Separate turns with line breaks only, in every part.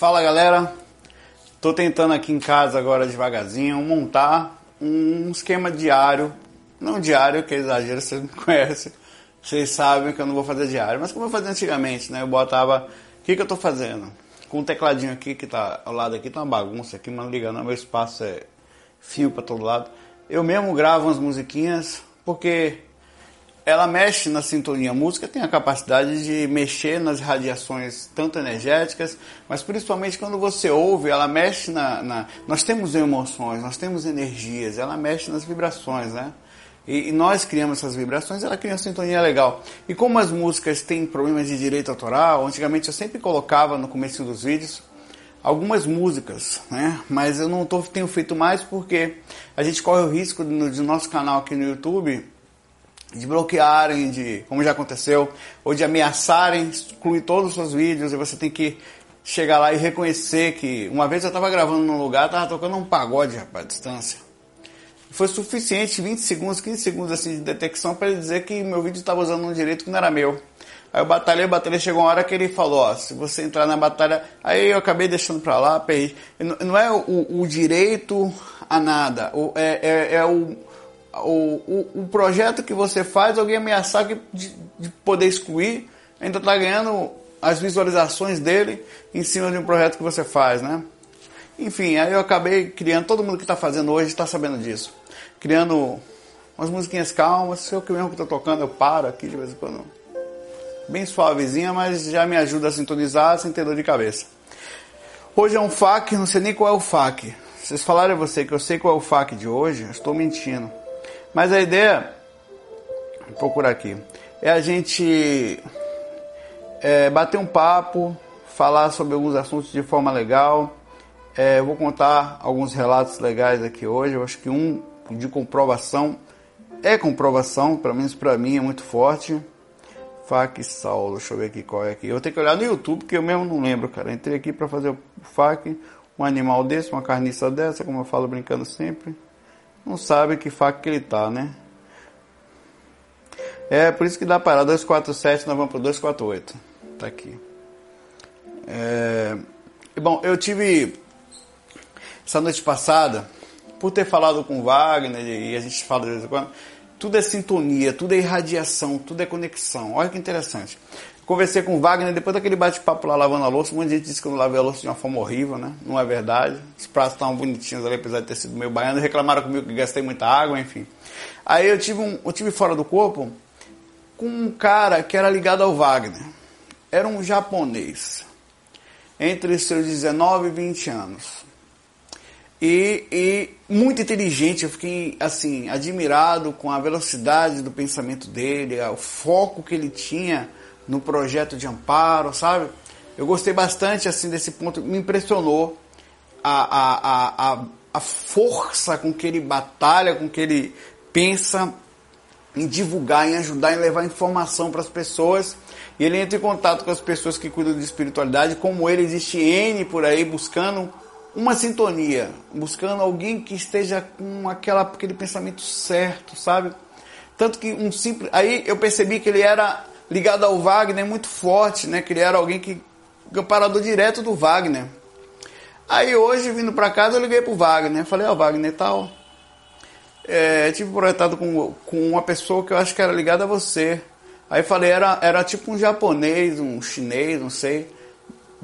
Fala galera, tô tentando aqui em casa agora devagarzinho montar um esquema diário, não diário, que é exagero, vocês me conhecem, vocês sabem que eu não vou fazer diário, mas como eu fazia antigamente, né? Eu botava, o que que eu tô fazendo? Com o tecladinho aqui que tá ao lado aqui, tá uma bagunça aqui, mas não liga não, meu espaço é fio para todo lado. Eu mesmo gravo umas musiquinhas, porque ela mexe na sintonia. A música tem a capacidade de mexer nas radiações, tanto energéticas, mas principalmente quando você ouve, ela mexe na. na nós temos emoções, nós temos energias, ela mexe nas vibrações, né? E, e, nós criamos essas vibrações, ela cria uma sintonia legal. E como as músicas têm problemas de direito autoral, antigamente eu sempre colocava no começo dos vídeos algumas músicas, né? Mas eu não tô, tenho feito mais porque a gente corre o risco no, de nosso canal aqui no YouTube de bloquearem, de, como já aconteceu, ou de ameaçarem excluir todos os seus vídeos e você tem que chegar lá e reconhecer que uma vez eu estava gravando num lugar, estava tocando um pagode, rapaz, à distância. Foi suficiente 20 segundos, 15 segundos assim de detecção para ele dizer que meu vídeo estava usando um direito que não era meu. Aí eu batalhei, batalhei, chegou uma hora que ele falou, ó, se você entrar na batalha, aí eu acabei deixando pra lá, perdi. Não é o, o direito a nada, é, é, é o o, o, o, projeto que você faz, alguém ameaçar de, de poder excluir, ainda está ganhando as visualizações dele em cima de um projeto que você faz, né? Enfim, aí eu acabei criando, todo mundo que está fazendo hoje está sabendo disso. Criando umas musiquinhas calmas, se que mesmo que estou tocando, eu paro aqui de vez em quando. Bem suavezinha, mas já me ajuda a sintonizar sem ter dor de cabeça. Hoje é um FAQ, não sei nem qual é o FAQ. Vocês falaram a você que eu sei qual é o FAQ de hoje, estou mentindo. Mas a ideia, vou procurar aqui, é a gente é, bater um papo, falar sobre alguns assuntos de forma legal. É, vou contar alguns relatos legais aqui hoje. Eu acho que um de comprovação é comprovação, pelo menos para mim é muito forte. FAC Saulo, deixa eu ver aqui qual é aqui. Eu ter que olhar no YouTube, que eu mesmo não lembro, cara. Entrei aqui para fazer o FAC, um animal desse, uma carniça dessa, como eu falo brincando sempre não sabe que faca que ele tá, né? É por isso que dá para 247, nós vamos para 248. Tá aqui. É, bom, eu tive essa noite passada, por ter falado com o Wagner, e a gente fala de vez em quando, tudo é sintonia, tudo é irradiação, tudo é conexão. Olha que interessante. Conversei com o Wagner, depois daquele bate-papo lá lavando a louça, um monte de gente disse que eu não lavei a louça de uma forma horrível, né? Não é verdade. Os pratos estavam bonitinhos ali, apesar de ter sido meio baiano, reclamaram comigo que gastei muita água, enfim. Aí eu tive, um, eu tive fora do corpo com um cara que era ligado ao Wagner. Era um japonês, entre seus 19 e 20 anos. E, e, muito inteligente, eu fiquei assim, admirado com a velocidade do pensamento dele, o foco que ele tinha no projeto de amparo, sabe? Eu gostei bastante assim desse ponto, me impressionou a, a, a, a força com que ele batalha, com que ele pensa em divulgar, em ajudar, em levar informação para as pessoas. E ele entra em contato com as pessoas que cuidam de espiritualidade, como ele, existe N por aí buscando uma sintonia, buscando alguém que esteja com aquela, aquele pensamento certo, sabe? Tanto que um simples. Aí eu percebi que ele era ligado ao Wagner muito forte, né? Era alguém que parador direto do Wagner. Aí hoje, vindo para casa, eu liguei pro Wagner. Falei, ó, oh, Wagner tal. É, tive projetado com, com uma pessoa que eu acho que era ligada a você. Aí falei, era, era tipo um japonês, um chinês, não sei.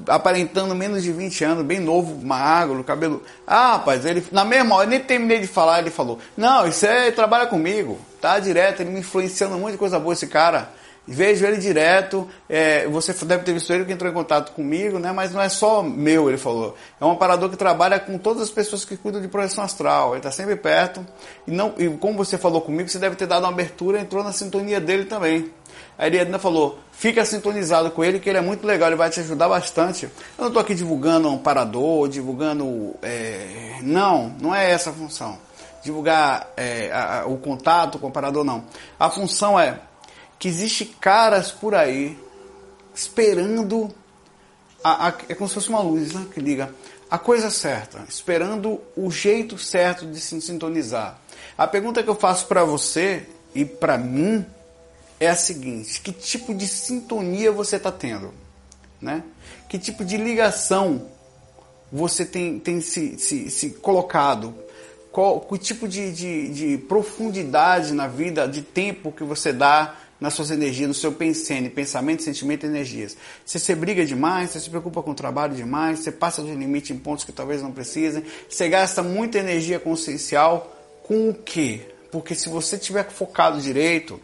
Aparentando menos de 20 anos, bem novo, magro, cabelo. Ah, rapaz, ele na mesma hora, nem terminei de falar, ele falou: Não, isso é trabalha comigo, tá direto, ele me influenciando muito coisa boa esse cara. Vejo ele direto, é, você deve ter visto ele que entrou em contato comigo, né? Mas não é só meu, ele falou. É um aparador que trabalha com todas as pessoas que cuidam de projeção astral. Ele está sempre perto. E, não, e como você falou comigo, você deve ter dado uma abertura, entrou na sintonia dele também. Ele ainda falou, fica sintonizado com ele, que ele é muito legal, ele vai te ajudar bastante. Eu não estou aqui divulgando um parador, divulgando. É, não, não é essa a função. Divulgar é, a, a, o contato com o parador, não. A função é que existe caras por aí esperando a, a, é como se fosse uma luz né, que liga a coisa certa, esperando o jeito certo de se sintonizar. A pergunta que eu faço para você e para mim é a seguinte: que tipo de sintonia você está tendo, né? Que tipo de ligação você tem, tem se, se, se colocado? Qual que tipo de, de, de profundidade na vida, de tempo que você dá nas suas energias, no seu pensando, pensamento, sentimento e energias. Se você briga demais, você se preocupa com o trabalho demais, você passa do limite em pontos que talvez não precisem, você gasta muita energia consciencial com o quê? Porque se você tiver focado direito,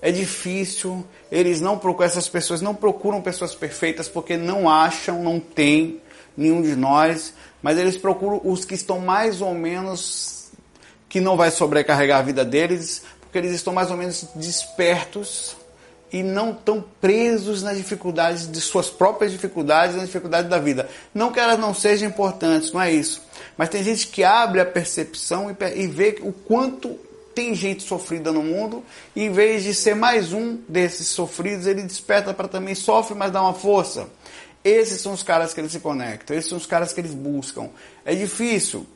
é difícil, eles não procuram, essas pessoas não procuram pessoas perfeitas porque não acham, não tem nenhum de nós, mas eles procuram os que estão mais ou menos que não vai sobrecarregar a vida deles, porque eles estão mais ou menos despertos e não tão presos nas dificuldades de suas próprias dificuldades, nas dificuldades da vida. Não que elas não sejam importantes, não é isso. Mas tem gente que abre a percepção e, e vê o quanto tem gente sofrida no mundo, e em vez de ser mais um desses sofridos, ele desperta para também sofre, mas dá uma força. Esses são os caras que eles se conectam, esses são os caras que eles buscam. É difícil.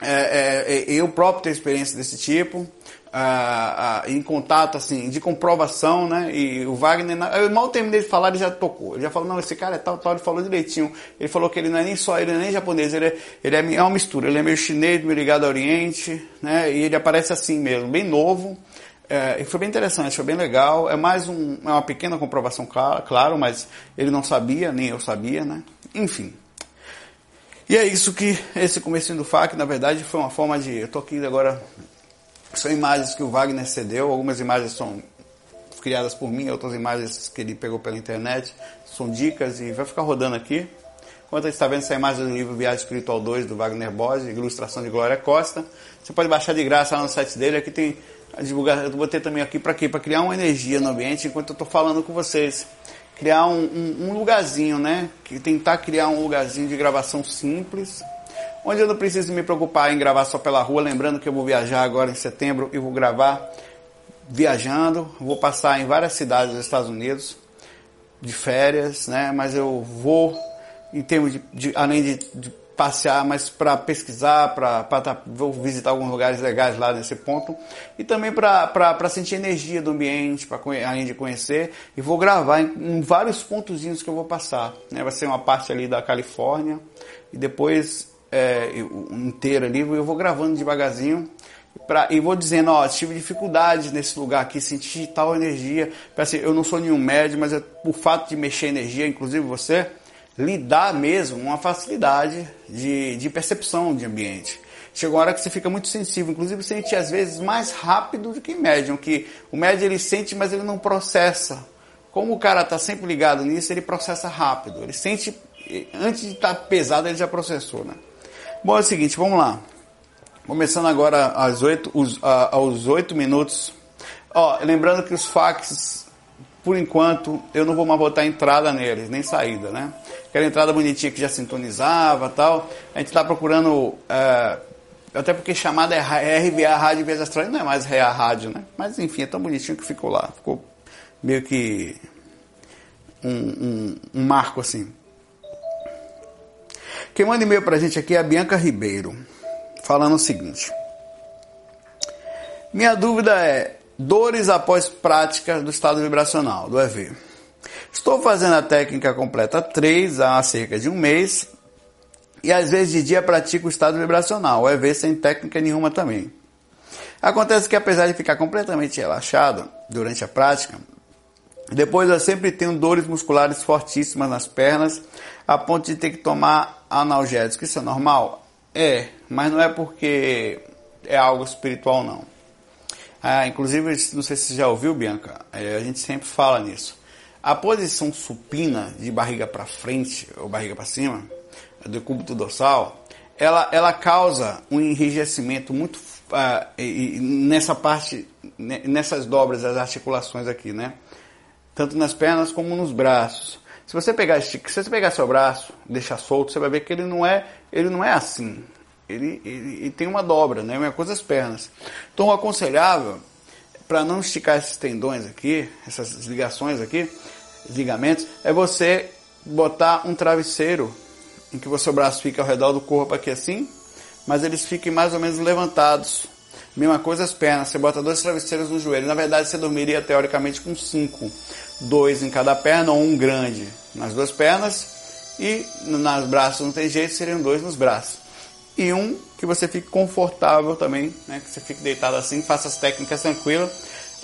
É, é, é eu próprio tenho experiência desse tipo ah, ah, em contato, assim, de comprovação, né? E o Wagner, eu mal terminei de falar, ele já tocou. Ele já falou, não, esse cara é tal, tal, ele falou direitinho. Ele falou que ele não é nem só, ele é nem japonês, ele é, ele é, é uma mistura. Ele é meio chinês, meio ligado ao Oriente, né? E ele aparece assim mesmo, bem novo. É, foi bem interessante, foi bem legal. É mais um, é uma pequena comprovação, claro, claro, mas ele não sabia, nem eu sabia, né? Enfim. E é isso que esse comecinho do FAC, na verdade, foi uma forma de. Eu tô aqui agora são imagens que o Wagner cedeu, algumas imagens são criadas por mim, outras imagens que ele pegou pela internet, são dicas e vai ficar rodando aqui. Enquanto a gente está vendo essa imagem do livro Viagem Espiritual 2 do Wagner Bose, ilustração de Glória Costa, você pode baixar de graça lá no site dele. Aqui tem a divulgação, eu vou ter também aqui para quê? Para criar uma energia no ambiente enquanto eu estou falando com vocês. Criar um, um, um lugarzinho, né? Tentar criar um lugarzinho de gravação simples, onde eu não preciso me preocupar em gravar só pela rua, lembrando que eu vou viajar agora em setembro e vou gravar viajando, vou passar em várias cidades dos Estados Unidos de férias, né? Mas eu vou em termos de, de além de, de, passear, mas para pesquisar, para tá, vou visitar alguns lugares legais lá nesse ponto. E também para sentir energia do ambiente, para além de conhecer. E vou gravar em, em vários pontozinhos que eu vou passar, né? Vai ser uma parte ali da Califórnia. E depois é, inteiro ali, eu vou gravando devagarzinho. Pra, e vou dizendo, ó, tive dificuldades nesse lugar aqui, senti tal energia. Assim, eu não sou nenhum médium, mas é, o fato de mexer energia, inclusive você, lhe dá mesmo uma facilidade de, de percepção de ambiente. Chegou a hora que você fica muito sensível, inclusive sente às vezes mais rápido do que médium, que o médium ele sente, mas ele não processa. Como o cara está sempre ligado nisso, ele processa rápido. Ele sente, antes de estar tá pesado, ele já processou, né? Bom, é o seguinte, vamos lá. Começando agora às 8, os, a, aos 8 minutos. Ó, lembrando que os fax, por enquanto, eu não vou mais botar entrada neles, nem saída, né? Aquela entrada bonitinha que já sintonizava tal. A gente está procurando. É, até porque chamada é RVA Rádio Vez Astral, não é mais REA Rádio, né? Mas enfim, é tão bonitinho que ficou lá. Ficou meio que um, um, um marco assim. Quem manda e-mail para a gente aqui é a Bianca Ribeiro, falando o seguinte. Minha dúvida é: dores após prática do estado vibracional, do EV. Estou fazendo a técnica completa 3 há cerca de um mês e às vezes de dia pratico o estado vibracional, o EV sem técnica nenhuma também. Acontece que apesar de ficar completamente relaxado durante a prática, depois eu sempre tenho dores musculares fortíssimas nas pernas, a ponto de ter que tomar analgésicos. Isso é normal? É, mas não é porque é algo espiritual, não. Ah, inclusive, não sei se você já ouviu, Bianca, é, a gente sempre fala nisso. A posição supina de barriga para frente ou barriga para cima, do cúbito dorsal, ela, ela causa um enrijecimento muito ah, e, nessa parte, nessas dobras das articulações aqui, né? Tanto nas pernas como nos braços. Se você pegar, se você pegar seu braço, deixar solto, você vai ver que ele não é, ele não é assim. Ele, ele, ele tem uma dobra, né? Uma coisa as pernas. Então, o aconselhável para não esticar esses tendões aqui, essas ligações aqui, ligamentos, é você botar um travesseiro em que o seu braço fica ao redor do corpo aqui assim, mas eles fiquem mais ou menos levantados. Mesma coisa as pernas, você bota dois travesseiros no joelho. Na verdade, você dormiria teoricamente com cinco dois em cada perna ou um grande nas duas pernas E nos braços não tem jeito, seriam dois nos braços. E um que você fique confortável também, né? Que você fique deitado assim, faça as técnicas tranquilas.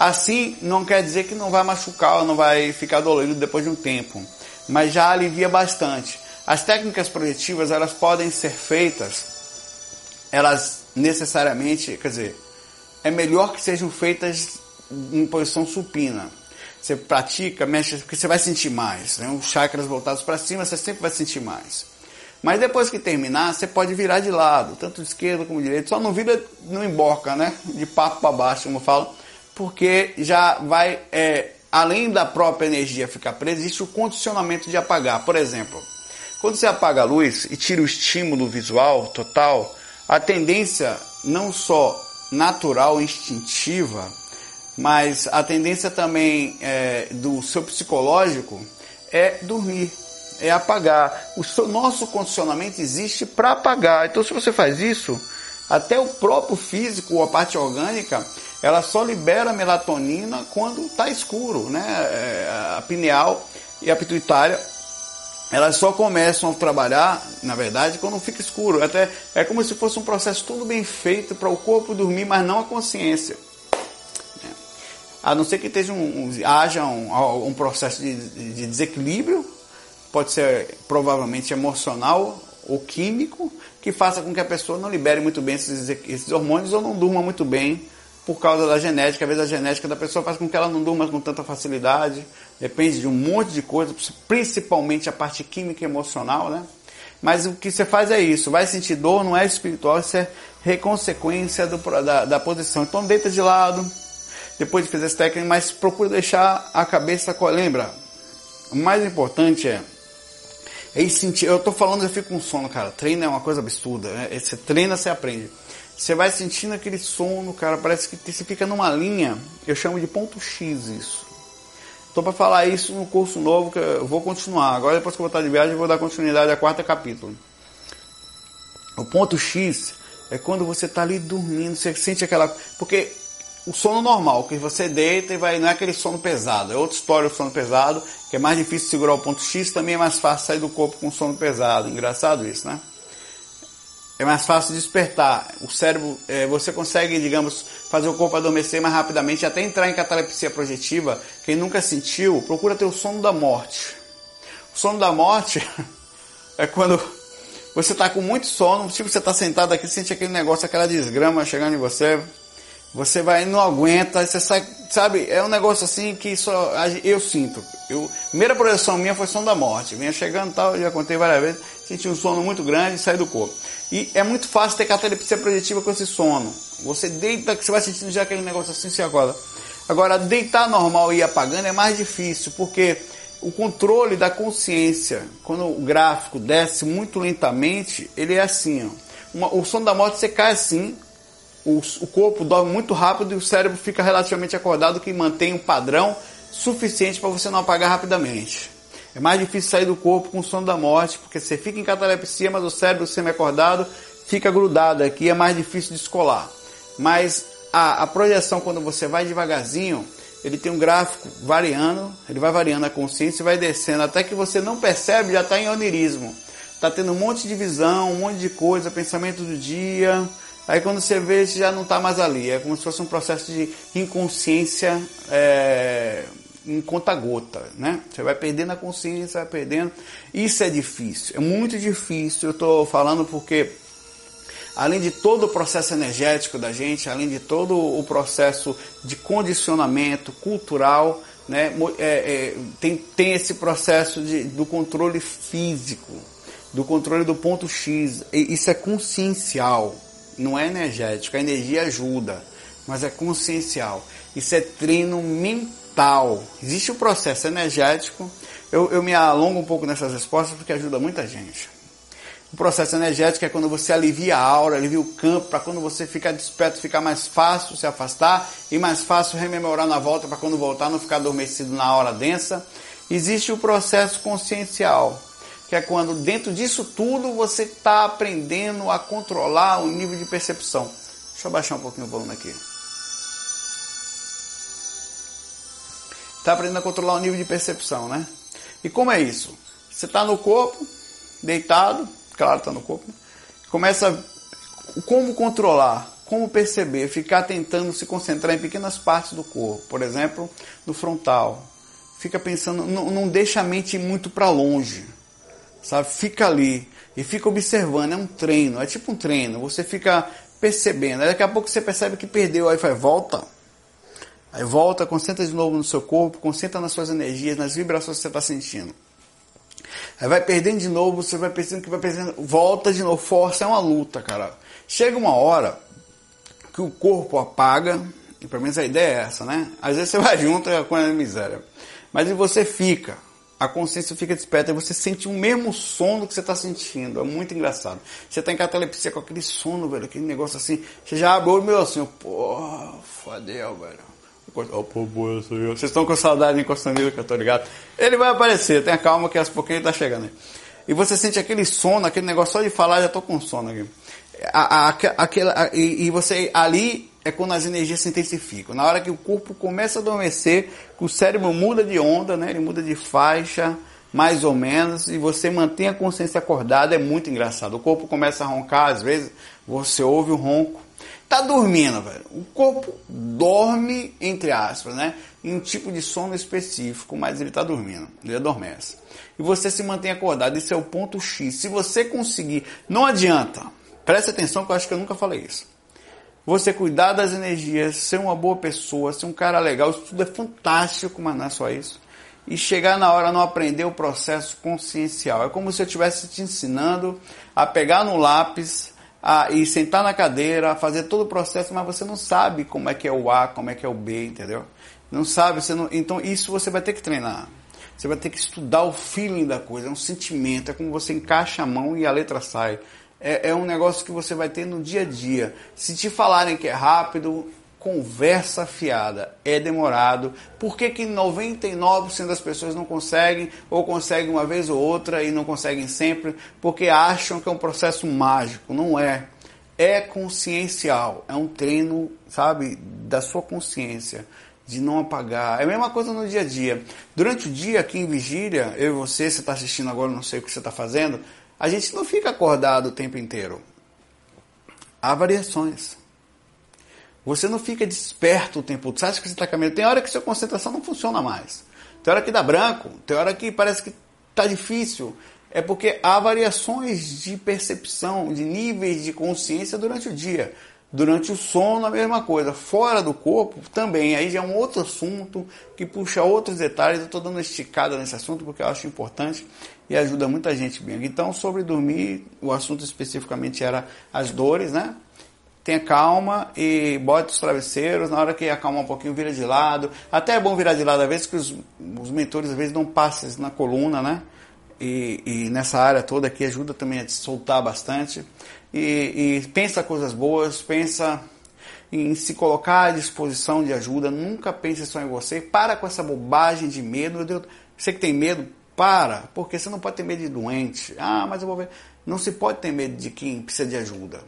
Assim não quer dizer que não vai machucar ou não vai ficar dolorido depois de um tempo, mas já alivia bastante. As técnicas projetivas elas podem ser feitas, elas necessariamente, quer dizer, é melhor que sejam feitas em posição supina. Você pratica, mexe, porque você vai sentir mais. Né? Os chakras voltados para cima, você sempre vai sentir mais. Mas depois que terminar, você pode virar de lado, tanto de esquerda como de direita. Só não vira, não emborca, né? De papo para baixo, como eu falo, porque já vai, é, além da própria energia ficar presa, existe o condicionamento de apagar. Por exemplo, quando você apaga a luz e tira o estímulo visual total, a tendência não só natural, instintiva, mas a tendência também é, do seu psicológico é dormir, é apagar. O seu, nosso condicionamento existe para apagar. Então, se você faz isso, até o próprio físico, a parte orgânica, ela só libera melatonina quando está escuro, né? É, a pineal e a pituitária elas só começam a trabalhar, na verdade, quando fica escuro. Até é como se fosse um processo tudo bem feito para o corpo dormir, mas não a consciência. É. A não ser que esteja um, um, haja um, um processo de, de, desequilíbrio, pode ser provavelmente emocional ou químico, que faça com que a pessoa não libere muito bem esses, esses hormônios ou não durma muito bem por causa da genética. Às vezes a genética da pessoa faz com que ela não durma com tanta facilidade. Depende de um monte de coisa, principalmente a parte química e emocional, né? Mas o que você faz é isso. Vai sentir dor, não é espiritual, isso é reconsequência do, da, da posição. Então deita de lado, depois de fazer essa técnica, mas procura deixar a cabeça... Lembra, o mais importante é é sentir. Eu tô falando, eu fico com sono, cara. Treino é uma coisa absurda. Né? Você treina, você aprende. Você vai sentindo aquele sono, cara, parece que você fica numa linha, eu chamo de ponto X isso. Estou para falar isso no curso novo que eu vou continuar. Agora depois que eu voltar de viagem, eu vou dar continuidade ao quarto capítulo. O ponto X é quando você está ali dormindo, você sente aquela. Porque o sono normal, que você deita e vai, não é aquele sono pesado, é outra história o sono pesado, que é mais difícil segurar o ponto X, também é mais fácil sair do corpo com sono pesado. Engraçado isso, né? É mais fácil despertar. O cérebro, é, você consegue, digamos, fazer o corpo adormecer mais rapidamente, até entrar em catalepsia projetiva. Quem nunca sentiu, procura ter o sono da morte. O sono da morte é quando você está com muito sono, tipo você está sentado aqui, sente aquele negócio, aquela desgrama chegando em você. Você vai não aguenta, você sai, sabe? É um negócio assim que só eu sinto. Eu, primeira projeção minha foi sono da morte. Vinha chegando tal, já contei várias vezes, senti um sono muito grande e saí do corpo. E é muito fácil ter catalepsia projetiva com esse sono. Você deita, você vai sentindo já aquele negócio assim, se acorda. Agora, deitar normal e ir apagando é mais difícil, porque o controle da consciência, quando o gráfico desce muito lentamente, ele é assim. Ó. Uma, o sono da morte você cai assim, o, o corpo dorme muito rápido e o cérebro fica relativamente acordado, que mantém um padrão suficiente para você não apagar rapidamente. É mais difícil sair do corpo com o sono da morte, porque você fica em catalepsia, mas o cérebro semi-acordado fica grudado aqui, é mais difícil descolar. Mas a, a projeção, quando você vai devagarzinho, ele tem um gráfico variando, ele vai variando a consciência e vai descendo, até que você não percebe, já está em onirismo. Está tendo um monte de visão, um monte de coisa, pensamento do dia. Aí quando você vê, você já não está mais ali. É como se fosse um processo de inconsciência é, em conta-gota, né? Você vai perdendo a consciência, vai perdendo. Isso é difícil, é muito difícil. Eu estou falando porque, além de todo o processo energético da gente, além de todo o processo de condicionamento cultural, né? É, é, tem, tem esse processo de, do controle físico, do controle do ponto X. Isso é consciencial, não é energético. A energia ajuda, mas é consciencial. Isso é treino mental mental. Existe o processo energético. Eu, eu me alongo um pouco nessas respostas porque ajuda muita gente. O processo energético é quando você alivia a aura, alivia o campo, para quando você ficar desperto, ficar mais fácil se afastar e mais fácil rememorar na volta para quando voltar não ficar adormecido na hora densa. Existe o processo consciencial, que é quando dentro disso tudo você está aprendendo a controlar o nível de percepção. Deixa eu baixar um pouquinho o volume aqui. Está aprendendo a controlar o nível de percepção, né? E como é isso? Você está no corpo, deitado, claro, está no corpo. Começa como controlar, como perceber, ficar tentando se concentrar em pequenas partes do corpo, por exemplo, no frontal. Fica pensando, não, deixa a mente muito para longe, sabe? Fica ali e fica observando. É um treino, é tipo um treino. Você fica percebendo. Daqui a pouco você percebe que perdeu, aí vai volta. Aí volta, concentra de novo no seu corpo, concentra nas suas energias, nas vibrações que você está sentindo. Aí vai perdendo de novo, você vai percebendo que vai perdendo, volta de novo, força, é uma luta, cara. Chega uma hora que o corpo apaga, e pelo menos a ideia é essa, né? Às vezes você vai junto com a miséria. Mas e você fica, a consciência fica desperta e você sente o mesmo sono que você está sentindo. É muito engraçado. Você está em catalepsia com aquele sono, velho, aquele negócio assim. Você já abre o meu assim, porra, fodeu, velho. Oh, Vocês estão com saudade de eu tô ligado. Ele vai aparecer, tenha calma que aos pouquinho ele tá chegando. E você sente aquele sono, aquele negócio só de falar, já tô com sono aqui. A, a, aquela, e, e, você ali é quando as energias se intensificam. Na hora que o corpo começa a adormecer, que o cérebro muda de onda, né? Ele muda de faixa, mais ou menos, e você mantém a consciência acordada, é muito engraçado. O corpo começa a roncar, às vezes você ouve o ronco. Tá dormindo, velho. O corpo dorme, entre aspas, né? Em um tipo de sono específico, mas ele tá dormindo, ele adormece. E você se mantém acordado, esse é o ponto X. Se você conseguir, não adianta, preste atenção que eu acho que eu nunca falei isso você cuidar das energias, ser uma boa pessoa, ser um cara legal, isso tudo é fantástico, mas não é só isso. E chegar na hora não aprender o processo consciencial. É como se eu estivesse te ensinando a pegar no lápis a, e sentar na cadeira, fazer todo o processo, mas você não sabe como é que é o A, como é que é o B, entendeu? Não sabe, você não, então isso você vai ter que treinar. Você vai ter que estudar o feeling da coisa, é um sentimento, é como você encaixa a mão e a letra sai é, é um negócio que você vai ter no dia a dia. Se te falarem que é rápido, conversa fiada, é demorado. Por que, que 99% das pessoas não conseguem, ou conseguem uma vez ou outra e não conseguem sempre? Porque acham que é um processo mágico. Não é. É consciencial. É um treino, sabe, da sua consciência. De não apagar. É a mesma coisa no dia a dia. Durante o dia, aqui em vigília, eu e você, você está assistindo agora, não sei o que você está fazendo, a gente não fica acordado o tempo inteiro. Há variações. Você não fica desperto o tempo todo. Você acha que você está caminhando? Tem hora que sua concentração não funciona mais. Tem hora que dá branco. Tem hora que parece que está difícil. É porque há variações de percepção, de níveis de consciência durante o dia. Durante o sono, a mesma coisa. Fora do corpo, também. Aí já é um outro assunto que puxa outros detalhes. Eu estou dando uma esticada nesse assunto porque eu acho importante e ajuda muita gente bem. Então, sobre dormir, o assunto especificamente era as dores, né? Tenha calma e bote os travesseiros. Na hora que acalma um pouquinho, vira de lado. Até é bom virar de lado, às vezes, que os, os mentores às vezes dão passes na coluna, né? E, e, nessa área toda aqui ajuda também a te soltar bastante. E, e pensa coisas boas, pensa em se colocar à disposição de ajuda, nunca pense só em você, para com essa bobagem de medo, meu Deus, você que tem medo, para, porque você não pode ter medo de doente, ah, mas eu vou ver, não se pode ter medo de quem precisa de ajuda,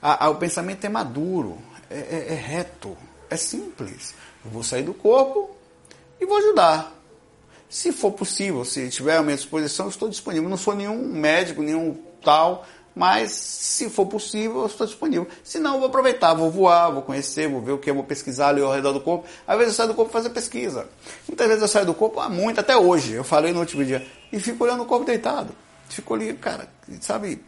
a, a, o pensamento é maduro, é, é, é reto, é simples, eu vou sair do corpo e vou ajudar, se for possível, se tiver a minha disposição, estou disponível, não sou nenhum médico, nenhum tal, mas se for possível, eu estou disponível. Se não, vou aproveitar, vou voar, vou conhecer, vou ver o que vou pesquisar ali ao redor do corpo. Às vezes eu saio do corpo fazer pesquisa. Muitas vezes eu saio do corpo, há muito, até hoje, eu falei no último dia, e fico olhando o corpo deitado. Fico ali, cara, sabe?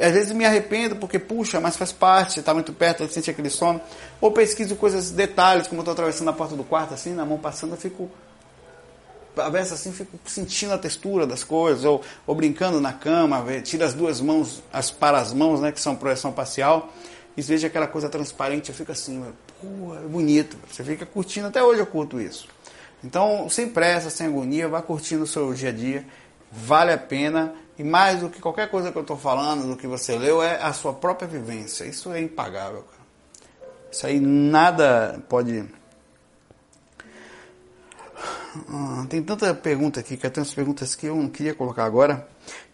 Às vezes me arrependo porque, puxa, mas faz parte, está muito perto, eu senti aquele sono. Ou pesquiso coisas, detalhes, como eu estou atravessando a porta do quarto, assim, na mão passando, eu fico a vezes assim fico sentindo a textura das coisas, ou, ou brincando na cama, tira as duas mãos, as para as mãos, né, que são projeção facial, e veja aquela coisa transparente, eu fico assim, pô, é bonito, você fica curtindo, até hoje eu curto isso. Então, sem pressa, sem agonia, vá curtindo o seu dia a dia, vale a pena, e mais do que qualquer coisa que eu estou falando, do que você leu, é a sua própria vivência, isso é impagável, cara. Isso aí nada pode ah, tem tanta pergunta aqui, que tenho umas perguntas que eu não queria colocar agora,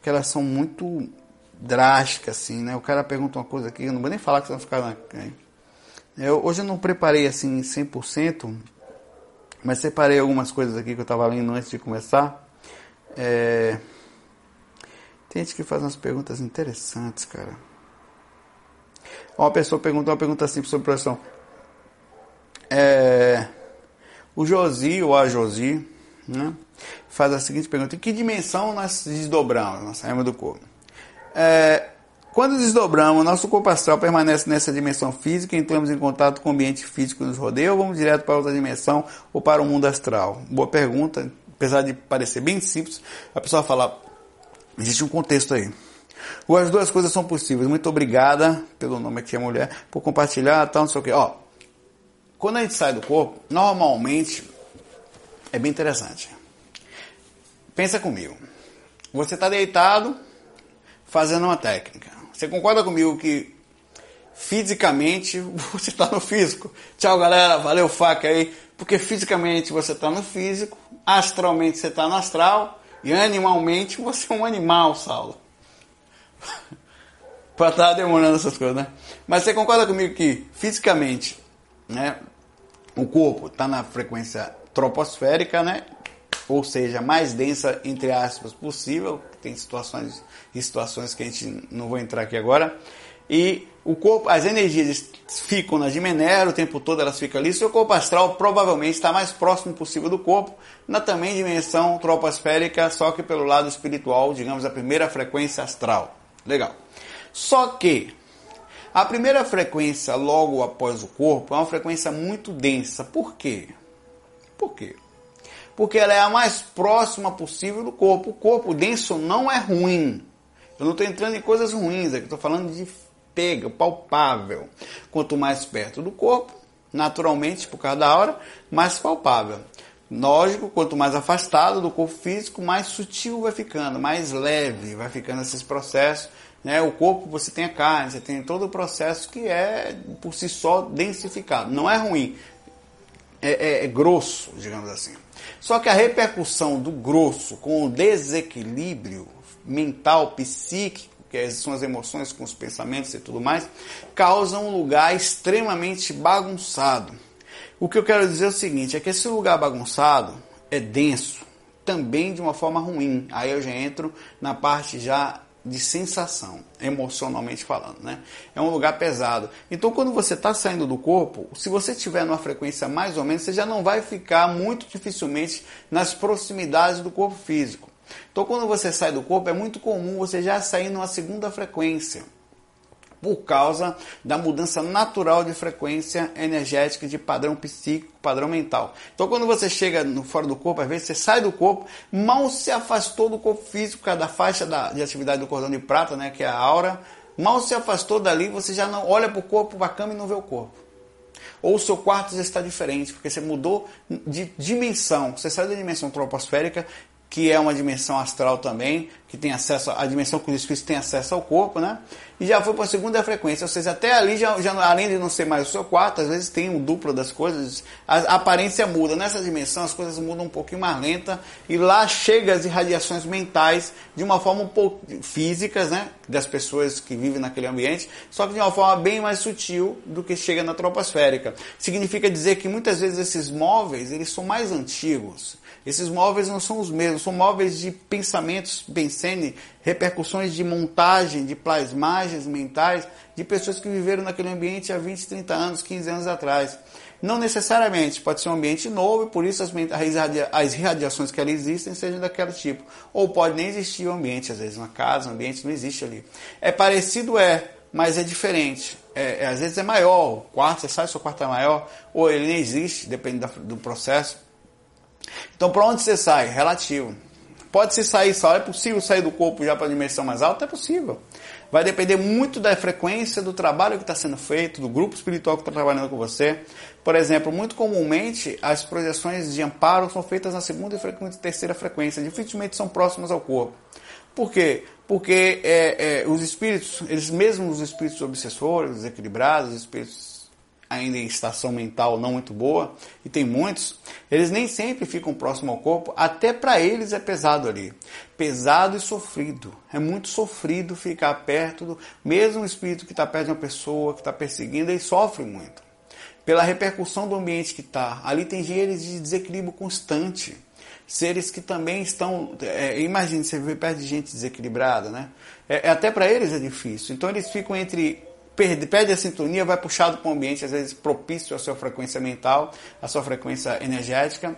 que elas são muito drásticas, assim, né? O cara pergunta uma coisa aqui, eu não vou nem falar que você vai ficar na... Eu, hoje eu não preparei, assim, 100%, mas separei algumas coisas aqui que eu estava lendo antes de começar. É... Tem gente que faz umas perguntas interessantes, cara. Uma pessoa perguntou uma pergunta simples sobre projeção. É, o Josi, ou a Josi, né, faz a seguinte pergunta: em que dimensão nós desdobramos, nós saímos do corpo? É, quando desdobramos, nosso corpo astral permanece nessa dimensão física, entramos em contato com o ambiente físico que nos rodeia ou vamos direto para outra dimensão ou para o mundo astral? Boa pergunta, apesar de parecer bem simples, a pessoa fala, existe um contexto aí. Ou as duas coisas são possíveis. Muito obrigada pelo nome aqui, a mulher, por compartilhar, tal, não sei o que. Ó, quando a gente sai do corpo, normalmente é bem interessante. Pensa comigo. Você está deitado fazendo uma técnica. Você concorda comigo que fisicamente você está no físico? Tchau, galera. Valeu, faca aí. Porque fisicamente você está no físico, astralmente você está no astral e animalmente você é um animal, Saulo. para estar tá demorando essas coisas, né? Mas você concorda comigo que fisicamente, né, o corpo está na frequência troposférica, né? ou seja, mais densa, entre aspas, possível. Tem situações situações que a gente não vou entrar aqui agora. E o corpo, as energias ficam na Dimenera, o tempo todo elas ficam ali. Seu corpo astral provavelmente está mais próximo possível do corpo, na também dimensão troposférica, só que pelo lado espiritual, digamos, a primeira frequência astral. Legal. Só que a primeira frequência logo após o corpo é uma frequência muito densa. Por quê? Por quê? porque ela é a mais próxima possível do corpo. O corpo denso não é ruim. Eu não estou entrando em coisas ruins aqui, estou falando de pega, palpável. Quanto mais perto do corpo, naturalmente, por causa da hora, mais palpável. Lógico, quanto mais afastado do corpo físico, mais sutil vai ficando, mais leve vai ficando esses processos. Né? O corpo, você tem a carne, você tem todo o processo que é, por si só, densificado. Não é ruim, é, é, é grosso, digamos assim. Só que a repercussão do grosso com o desequilíbrio mental, psíquico, que são as emoções com os pensamentos e tudo mais, causa um lugar extremamente bagunçado. O que eu quero dizer é o seguinte, é que esse lugar bagunçado é denso, também de uma forma ruim. Aí eu já entro na parte já de sensação, emocionalmente falando, né? É um lugar pesado. Então, quando você está saindo do corpo, se você estiver numa frequência mais ou menos, você já não vai ficar muito dificilmente nas proximidades do corpo físico. Então, quando você sai do corpo, é muito comum você já sair numa segunda frequência por causa da mudança natural de frequência energética de padrão psíquico, padrão mental. Então, quando você chega no fora do corpo, às vezes você sai do corpo, mal se afastou do corpo físico, cada faixa da, de atividade do cordão de prata, né, que é a aura, mal se afastou dali, você já não olha para o corpo, para a cama e não vê o corpo. Ou o seu quarto já está diferente, porque você mudou de dimensão. Você saiu da dimensão troposférica que é uma dimensão astral também, que tem acesso à dimensão que os espíritos têm acesso ao corpo, né? E já foi para a segunda frequência, ou seja, até ali, já, já, além de não ser mais o seu quarto, às vezes tem um duplo das coisas, a, a aparência muda. Nessa dimensão as coisas mudam um pouquinho mais lenta e lá chega as irradiações mentais de uma forma um pouco físicas, né? Das pessoas que vivem naquele ambiente, só que de uma forma bem mais sutil do que chega na troposférica. Significa dizer que muitas vezes esses móveis, eles são mais antigos esses móveis não são os mesmos, são móveis de pensamentos, pensene, repercussões de montagem, de plasmagens mentais de pessoas que viveram naquele ambiente há 20, 30 anos, 15 anos atrás. Não necessariamente, pode ser um ambiente novo e por isso as, as radiações que ali existem sejam daquele tipo. Ou pode nem existir o um ambiente, às vezes uma casa, um ambiente não existe ali. É parecido, é, mas é diferente. É, é, às vezes é maior, o quarto, você sabe se o quarto é maior, ou ele nem existe, depende do processo. Então, para onde você sai? Relativo. Pode se sair só, é possível sair do corpo já para a dimensão mais alta? É possível. Vai depender muito da frequência do trabalho que está sendo feito, do grupo espiritual que está trabalhando com você. Por exemplo, muito comumente as projeções de amparo são feitas na segunda e terceira frequência, dificilmente são próximas ao corpo. Por quê? Porque é, é, os espíritos, eles mesmos os espíritos obsessores, desequilibrados, os espíritos ainda em estação mental não muito boa, e tem muitos, eles nem sempre ficam próximo ao corpo, até para eles é pesado ali. Pesado e sofrido. É muito sofrido ficar perto do. Mesmo espírito que está perto de uma pessoa, que está perseguindo, ele sofre muito. Pela repercussão do ambiente que está. Ali tem genes de desequilíbrio constante. seres que também estão. É, você viver perto de gente desequilibrada, né? É, é até para eles é difícil. Então eles ficam entre. Perde, perde a sintonia, vai puxado para um ambiente, às vezes, propício à sua frequência mental, à sua frequência energética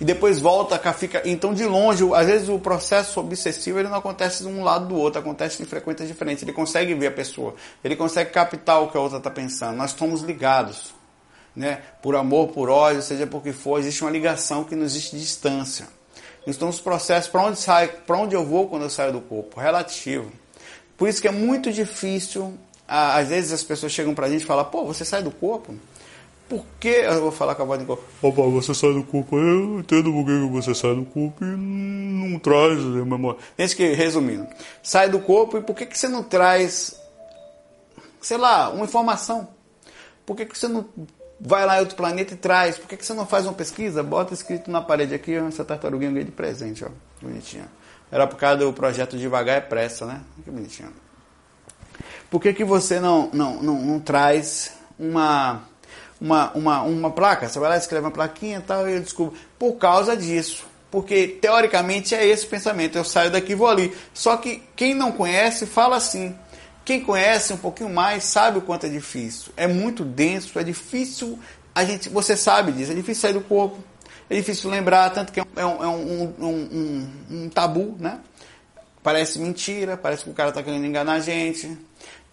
e depois volta, fica. Então, de longe, às vezes o processo obsessivo ele não acontece de um lado do outro, acontece em frequências diferentes. Ele consegue ver a pessoa, ele consegue captar o que a outra está pensando. Nós estamos ligados, né? Por amor, por ódio, seja por que for, existe uma ligação que não existe distância. Então, os processos, para onde sai, onde eu vou quando eu saio do corpo? Relativo. Por isso que é muito difícil. Às vezes as pessoas chegam para a gente e falam: pô, você sai do corpo? Por que eu vou falar com a voz de corpo?
Opa, você sai do corpo, eu entendo por que você sai do corpo e não traz a memória.
Gente que, resumindo, sai do corpo e por que, que você não traz, sei lá, uma informação? Por que, que você não vai lá em outro planeta e traz? Por que, que você não faz uma pesquisa? Bota escrito na parede aqui, essa tartaruguinha ganhei de presente, ó. Bonitinha. Era por causa do projeto Devagar é Pressa, né? Que bonitinho. Por que, que você não, não, não, não traz uma uma, uma, uma placa, você vai lá escreve uma plaquinha e tal, e eu descubro. Por causa disso. Porque teoricamente é esse o pensamento. Eu saio daqui e vou ali. Só que quem não conhece fala assim. Quem conhece um pouquinho mais sabe o quanto é difícil. É muito denso, é difícil. A gente, você sabe disso, é difícil sair do corpo. É difícil lembrar, tanto que é um, é um, um, um, um tabu, né? Parece mentira, parece que o cara está querendo enganar a gente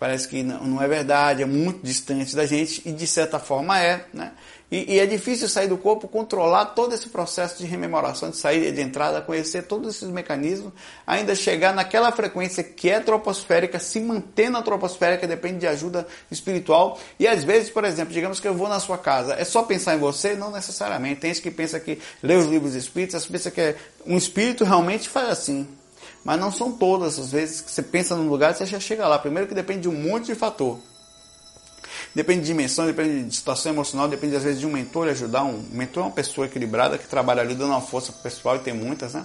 parece que não, não, é verdade, é muito distante da gente e de certa forma é, né? E, e, é difícil sair do corpo, controlar todo esse processo de rememoração, de saída e de entrada, conhecer todos esses mecanismos, ainda chegar naquela frequência que é troposférica, se manter na troposférica, depende de ajuda espiritual. E às vezes, por exemplo, digamos que eu vou na sua casa, é só pensar em você? Não necessariamente. Tem gente que pensa que lê os livros espíritas, pensa que é, um espírito realmente faz assim. Mas não são todas as vezes que você pensa num lugar e você já chega lá. Primeiro que depende de um monte de fator. Depende de dimensão, depende de situação emocional, depende às vezes de um mentor ajudar. Um mentor é uma pessoa equilibrada que trabalha ali dando uma força pessoal e tem muitas, né?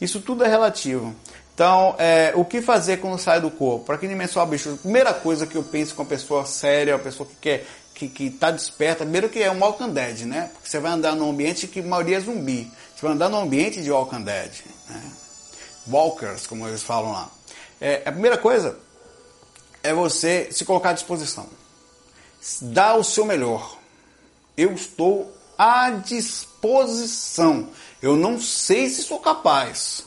Isso tudo é relativo. Então, é, o que fazer quando sai do corpo? Para quem dimensão bicho, a primeira coisa que eu penso com uma pessoa séria, uma pessoa que quer que, que tá desperta, primeiro que é um Walking Dead, né? Porque você vai andar num ambiente que a maioria é zumbi. Você vai andar num ambiente de Walking Dead, né? Walkers, como eles falam lá. É, a primeira coisa é você se colocar à disposição. Dá o seu melhor. Eu estou à disposição. Eu não sei se sou capaz,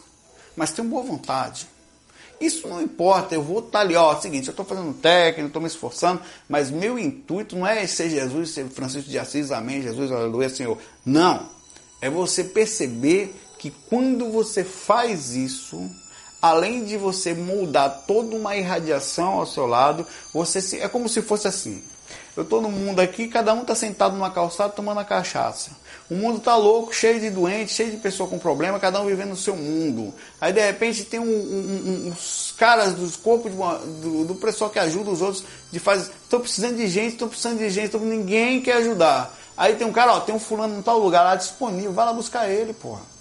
mas tenho boa vontade. Isso não importa, eu vou estar tá ali, ó, é seguinte, eu estou fazendo técnico, estou me esforçando, mas meu intuito não é ser Jesus, ser Francisco de Assis, amém, Jesus, aleluia, Senhor. Não, é você perceber que quando você faz isso, além de você moldar toda uma irradiação ao seu lado, você se, é como se fosse assim. Eu estou no mundo aqui, cada um está sentado numa calçada tomando a cachaça. O mundo está louco, cheio de doentes, cheio de pessoas com problema, cada um vivendo o seu mundo. Aí de repente tem um, um, um, uns caras dos corpos uma, do, do, pessoal que ajuda os outros de fazer. Estou precisando de gente, estou precisando de gente, tô, ninguém quer ajudar. Aí tem um cara, ó, tem um fulano em tal lugar lá disponível, vai lá buscar ele, porra.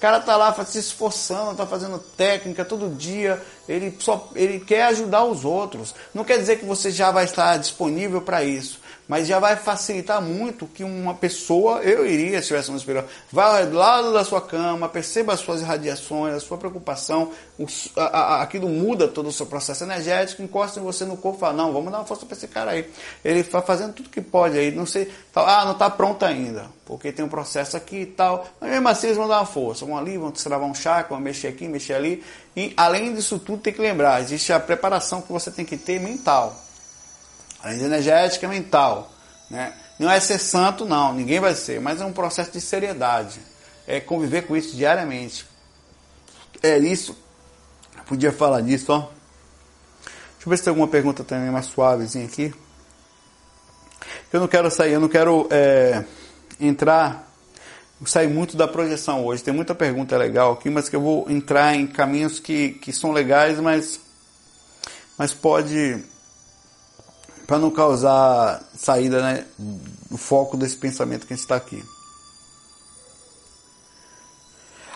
O cara tá lá se esforçando, tá fazendo técnica todo dia, ele só ele quer ajudar os outros. Não quer dizer que você já vai estar disponível para isso mas já vai facilitar muito que uma pessoa, eu iria se tivesse uma superior, vá lado da sua cama, perceba as suas irradiações, a sua preocupação, o, a, a, aquilo muda todo o seu processo energético, encosta em você no corpo fala, não, vamos dar uma força para esse cara aí. Ele está fazendo tudo que pode aí, não sei, ah, não está pronto ainda, porque tem um processo aqui e tal, mas mesmo assim eles vão dar uma força, vão ali, vão travar um chakra, vão mexer aqui, mexer ali, e além disso tudo tem que lembrar, existe a preparação que você tem que ter mental a energética mental. Né? Não é ser santo, não, ninguém vai ser, mas é um processo de seriedade. É conviver com isso diariamente. É isso. Podia falar disso, ó. Deixa eu ver se tem alguma pergunta também mais suavezinha aqui. Eu não quero sair, eu não quero é, entrar, sair muito da projeção hoje. Tem muita pergunta legal aqui, mas que eu vou entrar em caminhos que, que são legais, mas, mas pode para não causar saída, né, o foco desse pensamento que a gente está aqui.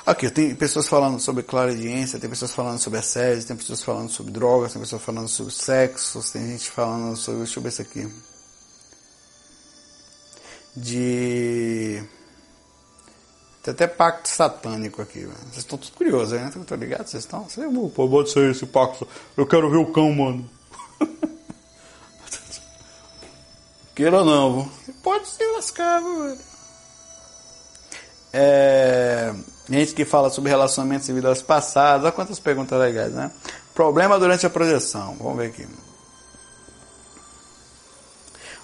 Aqui, tem pessoas falando sobre claridiência, tem pessoas falando sobre assédio, tem pessoas falando sobre drogas, tem pessoas falando sobre sexo, tem gente falando sobre, deixa eu ver isso aqui, de Tem até pacto satânico aqui, velho. Vocês estão todos curiosos, né? Estão ligados? Vocês estão?
Pô, pode ser esse pacto. Eu quero ver o cão, mano.
Queira ou não, viu? pode se lascar, velho. É, gente que fala sobre relacionamentos e vidas passadas. Olha quantas perguntas legais, né? Problema durante a projeção. Vamos ver aqui.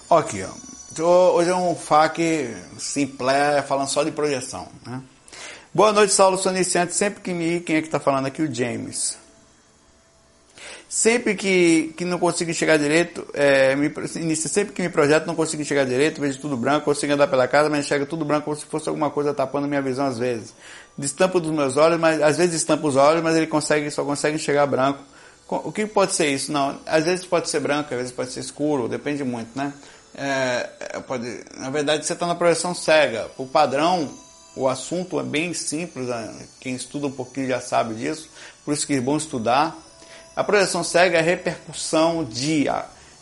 Aqui, ó. Hoje é um FAQ simplé, falando só de projeção. Né? Boa noite, Saulo, sou iniciante. Sempre que me... Quem é que está falando aqui? O James. Sempre que, que não consigo chegar direito, é, me, sempre que me projeto não consigo chegar direito, vejo tudo branco, consigo andar pela casa, mas enxergo tudo branco como se fosse alguma coisa tapando minha visão às vezes. Destampo dos meus olhos, mas às vezes estampa os olhos, mas ele consegue, só consegue enxergar branco. O que pode ser isso? Não, às vezes pode ser branco, às vezes pode ser escuro, depende muito, né? É, é pode, na verdade, você está na projeção cega. O padrão, o assunto é bem simples, né? quem estuda um pouquinho já sabe disso, por isso que é bom estudar. A projeção cega é a repercussão de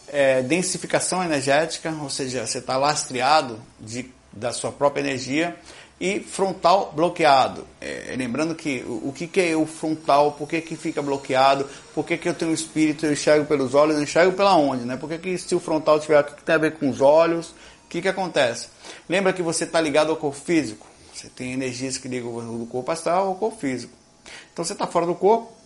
é, densificação energética, ou seja, você está lastreado de, da sua própria energia, e frontal bloqueado. É, lembrando que o, o que, que, é o frontal, por que, que fica bloqueado, por que, que eu tenho espírito, eu enxergo pelos olhos, eu enxergo pela onde, né? Por que, que se o frontal tiver, o que, que tem a ver com os olhos, o que, que acontece? Lembra que você está ligado ao corpo físico? Você tem energias que ligam do corpo astral ao corpo físico. Então você está fora do corpo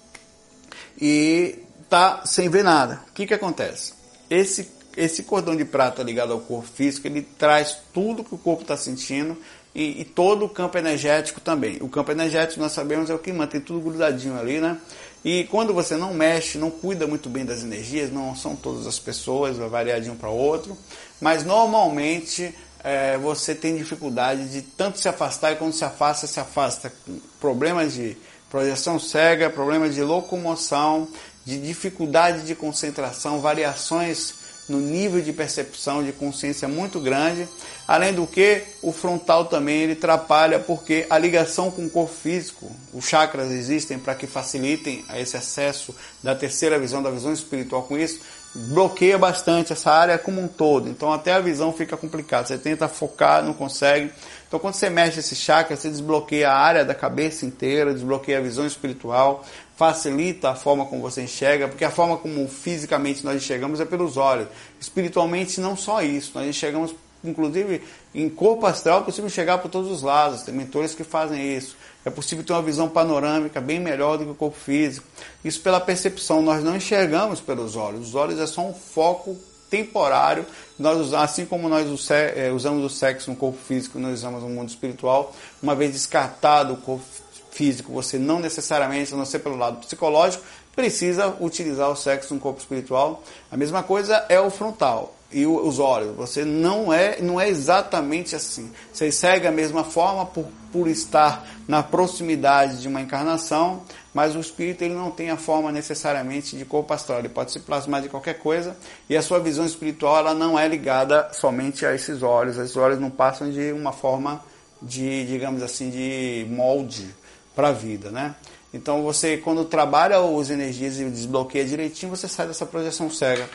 e está sem ver nada. O que, que acontece? Esse, esse cordão de prata ligado ao corpo físico, ele traz tudo que o corpo está sentindo e, e, todo o campo energético também. O campo energético, nós sabemos, é o que mantém tudo grudadinho ali, né? E quando você não mexe, não cuida muito bem das energias, não são todas as pessoas, vai variar de um para outro, mas normalmente é, você tem dificuldade de tanto se afastar e quando se afasta, se afasta com problemas de projeção cega, problemas de locomoção, de dificuldade de concentração, variações no nível de percepção de consciência muito grande Além do que, o frontal também ele atrapalha porque a ligação com o corpo físico, os chakras existem para que facilitem esse acesso da terceira visão, da visão espiritual com isso, bloqueia bastante essa área como um todo. Então até a visão fica complicada. Você tenta focar, não consegue. Então quando você mexe esse chakra, você desbloqueia a área da cabeça inteira, desbloqueia a visão espiritual, facilita a forma como você enxerga, porque a forma como fisicamente nós enxergamos é pelos olhos. Espiritualmente não só isso, nós enxergamos inclusive em corpo astral, é possível chegar por todos os lados. Tem mentores que fazem isso. É possível ter uma visão panorâmica bem melhor do que o corpo físico. Isso pela percepção. Nós não enxergamos pelos olhos. Os olhos é só um foco temporário. Nós assim como nós é, usamos o sexo no corpo físico, nós usamos no mundo espiritual. Uma vez descartado o corpo físico, você não necessariamente, a não ser pelo lado psicológico, precisa utilizar o sexo no corpo espiritual. A mesma coisa é o frontal e os olhos. Você não é, não é exatamente assim. Você segue a mesma forma por, por estar na proximidade de uma encarnação, mas o espírito ele não tem a forma necessariamente de corpo astral. Ele pode se plasmar de qualquer coisa e a sua visão espiritual ela não é ligada somente a esses olhos. Esses olhos não passam de uma forma de, digamos assim, de molde para a vida, né? Então você, quando trabalha as energias e desbloqueia direitinho, você sai dessa projeção cega.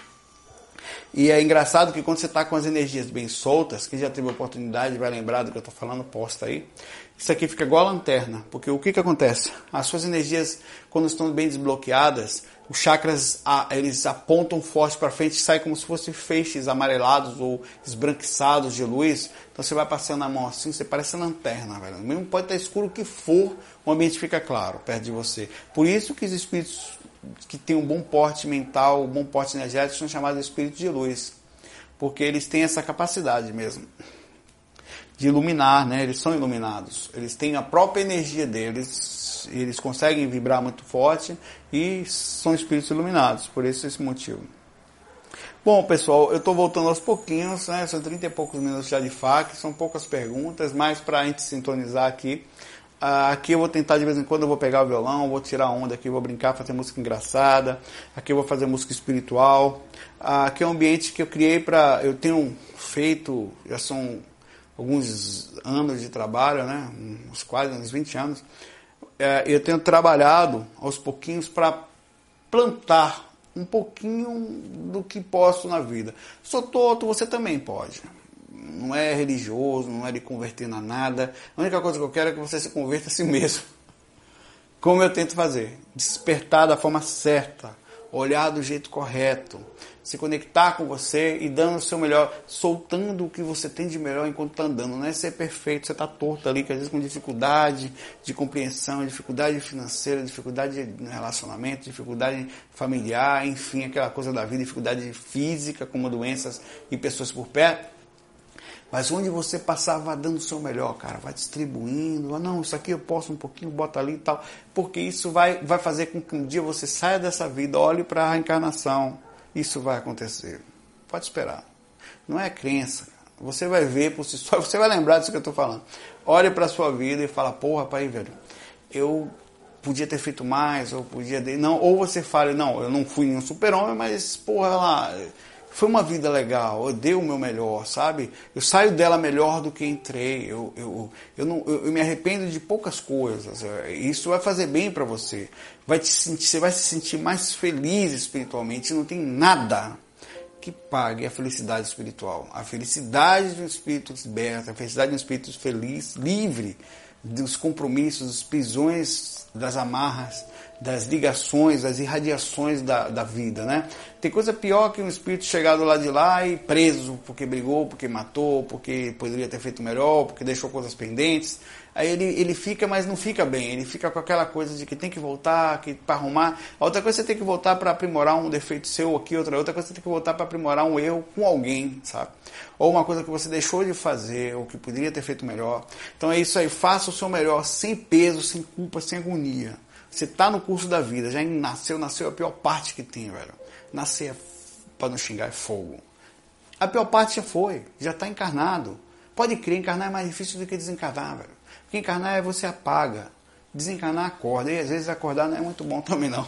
E é engraçado que quando você está com as energias bem soltas, quem já teve oportunidade vai lembrar do que eu estou falando, posta aí. Isso aqui fica igual a lanterna, porque o que, que acontece? As suas energias, quando estão bem desbloqueadas, os chakras eles apontam forte para frente e saem como se fossem feixes amarelados ou esbranquiçados de luz. Então você vai passando a mão assim, você parece lanterna, velho. Mesmo pode estar escuro o que for, o ambiente fica claro perto de você. Por isso que os espíritos que têm um bom porte mental, um bom porte energético, são chamados de espíritos de luz. Porque eles têm essa capacidade mesmo de iluminar, né? Eles são iluminados. Eles têm a própria energia deles, eles conseguem vibrar muito forte e são espíritos iluminados, por esse, esse motivo. Bom, pessoal, eu estou voltando aos pouquinhos, né? São 30 e poucos minutos já de FAQ, são poucas perguntas, mas para a gente sintonizar aqui, ah, aqui eu vou tentar de vez em quando eu vou pegar o violão, vou tirar onda aqui, vou brincar, fazer música engraçada. Aqui eu vou fazer música espiritual. Ah, aqui é um ambiente que eu criei para. Eu tenho feito, já são alguns anos de trabalho, né? Uns quase uns 20 anos. É, eu tenho trabalhado aos pouquinhos para plantar um pouquinho do que posso na vida. Sou torto, você também pode. não é religioso, não é de converter na nada. A única coisa que eu quero é que você se converta a si mesmo. Como eu tento fazer? Despertar da forma certa, olhar do jeito correto, se conectar com você e dando o seu melhor, soltando o que você tem de melhor enquanto está andando. Não é ser perfeito, você está torto ali, que às vezes com dificuldade de compreensão, dificuldade financeira, dificuldade de relacionamento, dificuldade familiar, enfim, aquela coisa da vida, dificuldade física, como doenças e pessoas por perto. Mas onde você passar, vai dando o seu melhor, cara. Vai distribuindo. Não, isso aqui eu posso um pouquinho, bota ali e tal. Porque isso vai, vai fazer com que um dia você saia dessa vida, olhe para a reencarnação isso vai acontecer. Pode esperar. Não é crença. Você vai ver por si só, você vai lembrar disso que eu estou falando. Olhe para a sua vida e fala, porra, pai, velho, eu podia ter feito mais, ou podia. Não, ou você fale, não, eu não fui um super-homem, mas, porra, lá, foi uma vida legal, eu dei o meu melhor, sabe? Eu saio dela melhor do que entrei, eu, eu, eu, não, eu, eu me arrependo de poucas coisas, isso vai fazer bem para você, vai te sentir, você vai se sentir mais feliz espiritualmente, não tem nada que pague a felicidade espiritual, a felicidade de um espírito liberto, a felicidade de um espírito feliz, livre dos compromissos, das prisões, das amarras, das ligações, das irradiações da, da vida, né? Tem coisa pior que um espírito chegar lado de lá e preso porque brigou, porque matou, porque poderia ter feito melhor, porque deixou coisas pendentes. Aí ele, ele fica, mas não fica bem. Ele fica com aquela coisa de que tem que voltar, que para arrumar. Outra coisa você tem que voltar para aprimorar um defeito seu aqui, outra outra coisa você tem que voltar para aprimorar um erro com alguém, sabe? Ou uma coisa que você deixou de fazer, ou que poderia ter feito melhor. Então é isso aí, faça o seu melhor sem peso, sem culpa, sem agonia. Você tá no curso da vida, já nasceu, nasceu é a pior parte que tem, velho. Nascer, é para não xingar, é fogo. A pior parte já foi, já está encarnado. Pode crer, encarnar é mais difícil do que desencarnar, velho. Porque encarnar é você apaga, desencarnar acorda. E às vezes acordar não é muito bom também não.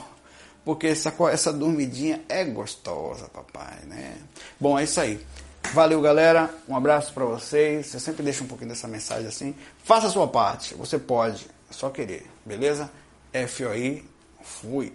Porque essa, essa dormidinha é gostosa, papai, né? Bom, é isso aí. Valeu, galera. Um abraço para vocês. Eu sempre deixo um pouquinho dessa mensagem assim. Faça a sua parte. Você pode. É só querer. Beleza? FOI, fui.